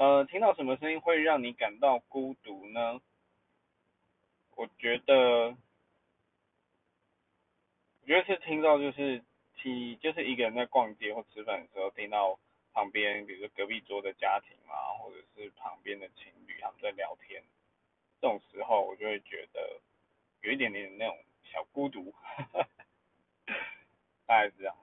呃，听到什么声音会让你感到孤独呢？我觉得，我觉得是听到就是听就是一个人在逛街或吃饭的时候，听到旁边，比如说隔壁桌的家庭啊，或者是旁边的情侣他们在聊天，这种时候我就会觉得有一点点那种小孤独，哈 哈大概是这样。